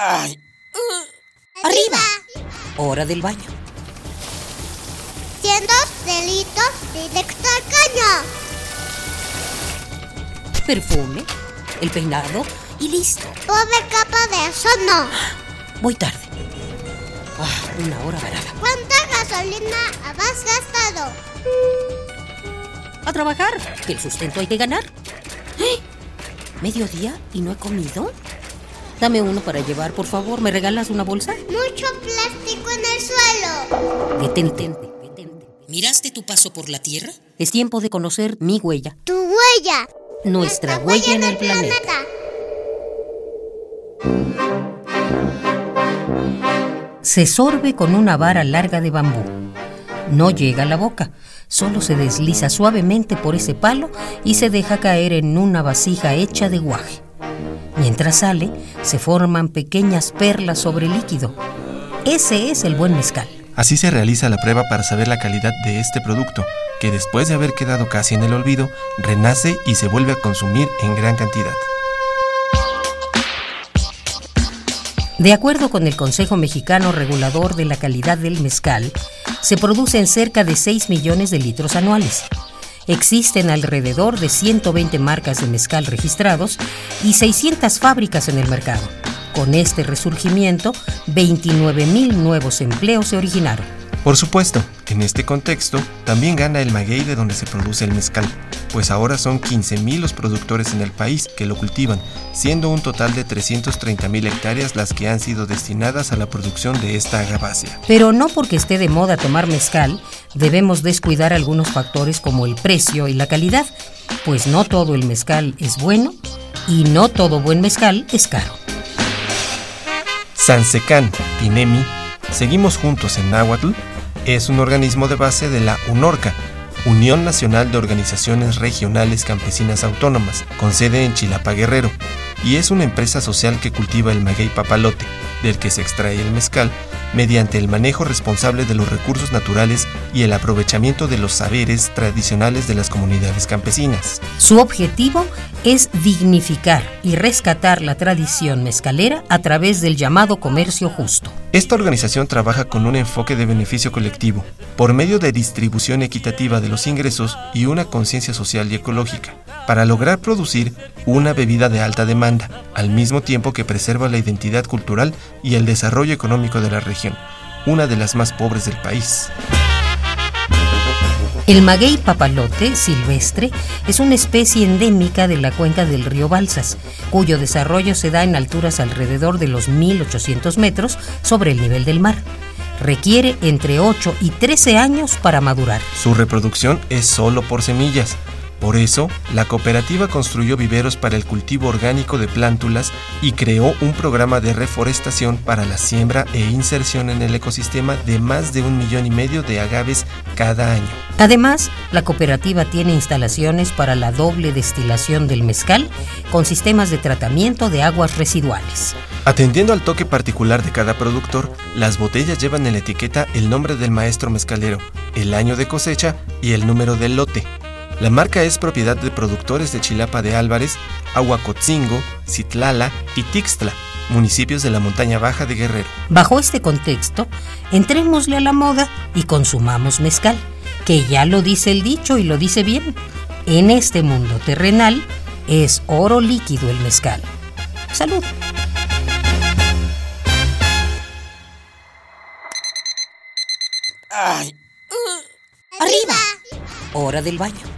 Ay. Arriba. Hora del baño. Siendo delitos directo al caño. Perfume, el peinado y listo. Pobre capa de eso no. Voy tarde. Ah, una hora varada. ¿Cuánta gasolina has gastado? A trabajar, que el sustento hay que ganar. ¡Eh! ¿Mediodía y no he comido? Dame uno para llevar, por favor. ¿Me regalas una bolsa? Mucho plástico en el suelo. Detente, detente. ¿Miraste tu paso por la Tierra? Es tiempo de conocer mi huella. Tu huella. Nuestra huella en el planeta. Se sorbe con una vara larga de bambú. No llega a la boca, solo se desliza suavemente por ese palo y se deja caer en una vasija hecha de guaje. Mientras sale, se forman pequeñas perlas sobre el líquido. Ese es el buen mezcal. Así se realiza la prueba para saber la calidad de este producto, que después de haber quedado casi en el olvido, renace y se vuelve a consumir en gran cantidad. De acuerdo con el Consejo Mexicano Regulador de la Calidad del Mezcal, se producen cerca de 6 millones de litros anuales. Existen alrededor de 120 marcas de mezcal registrados y 600 fábricas en el mercado. Con este resurgimiento, 29 mil nuevos empleos se originaron. Por supuesto, en este contexto, también gana el maguey de donde se produce el mezcal, pues ahora son 15.000 los productores en el país que lo cultivan, siendo un total de 330.000 hectáreas las que han sido destinadas a la producción de esta agavácea. Pero no porque esté de moda tomar mezcal, debemos descuidar algunos factores como el precio y la calidad, pues no todo el mezcal es bueno y no todo buen mezcal es caro. Sansecán, Tinemi, Seguimos Juntos en Náhuatl, es un organismo de base de la UNORCA, Unión Nacional de Organizaciones Regionales Campesinas Autónomas, con sede en Chilapa Guerrero, y es una empresa social que cultiva el maguey papalote, del que se extrae el mezcal, mediante el manejo responsable de los recursos naturales y el aprovechamiento de los saberes tradicionales de las comunidades campesinas. Su objetivo es dignificar y rescatar la tradición mezcalera a través del llamado comercio justo. Esta organización trabaja con un enfoque de beneficio colectivo, por medio de distribución equitativa de los ingresos y una conciencia social y ecológica, para lograr producir una bebida de alta demanda, al mismo tiempo que preserva la identidad cultural y el desarrollo económico de la región, una de las más pobres del país. El maguey papalote silvestre es una especie endémica de la cuenca del río Balsas, cuyo desarrollo se da en alturas alrededor de los 1800 metros sobre el nivel del mar. Requiere entre 8 y 13 años para madurar. Su reproducción es solo por semillas, por eso, la cooperativa construyó viveros para el cultivo orgánico de plántulas y creó un programa de reforestación para la siembra e inserción en el ecosistema de más de un millón y medio de agaves cada año. Además, la cooperativa tiene instalaciones para la doble destilación del mezcal con sistemas de tratamiento de aguas residuales. Atendiendo al toque particular de cada productor, las botellas llevan en la etiqueta el nombre del maestro mezcalero, el año de cosecha y el número del lote. La marca es propiedad de productores de Chilapa de Álvarez, Aguacotzingo, Citlala y Tixtla, municipios de la montaña baja de Guerrero. Bajo este contexto, entrémosle a la moda y consumamos mezcal, que ya lo dice el dicho y lo dice bien. En este mundo terrenal es oro líquido el mezcal. Salud. Ay. Arriba. Hora del baño.